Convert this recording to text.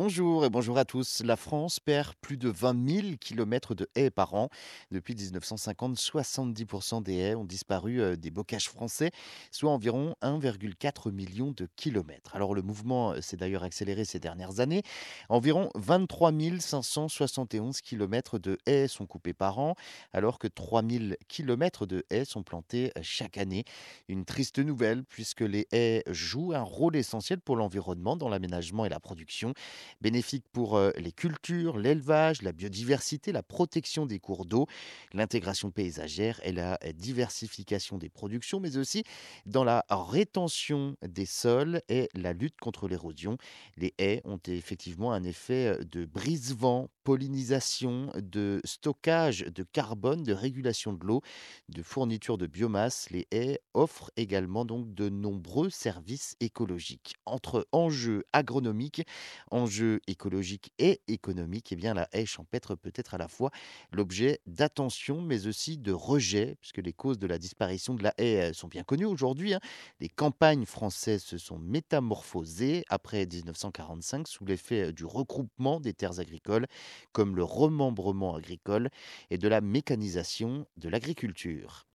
Bonjour et bonjour à tous. La France perd plus de 20 000 kilomètres de haies par an. Depuis 1950, 70% des haies ont disparu euh, des bocages français, soit environ 1,4 million de kilomètres. Alors le mouvement euh, s'est d'ailleurs accéléré ces dernières années. Environ 23 571 kilomètres de haies sont coupés par an, alors que 3 000 kilomètres de haies sont plantés euh, chaque année. Une triste nouvelle puisque les haies jouent un rôle essentiel pour l'environnement dans l'aménagement et la production bénéfique pour les cultures, l'élevage, la biodiversité, la protection des cours d'eau, l'intégration paysagère et la diversification des productions, mais aussi dans la rétention des sols et la lutte contre l'érosion. Les haies ont effectivement un effet de brise-vent, pollinisation, de stockage de carbone, de régulation de l'eau, de fourniture de biomasse. Les haies offrent également donc de nombreux services écologiques. Entre enjeux agronomiques, enjeux écologiques et économiques, eh bien la haie champêtre peut être à la fois l'objet d'attention, mais aussi de rejet, puisque les causes de la disparition de la haie sont bien connues aujourd'hui. hein. Les campagnes françaises se sont métamorphosées après 1945 sous l'effet du regroupement des terres agricoles, comme le remembrement agricole et de la mécanisation de l'agriculture.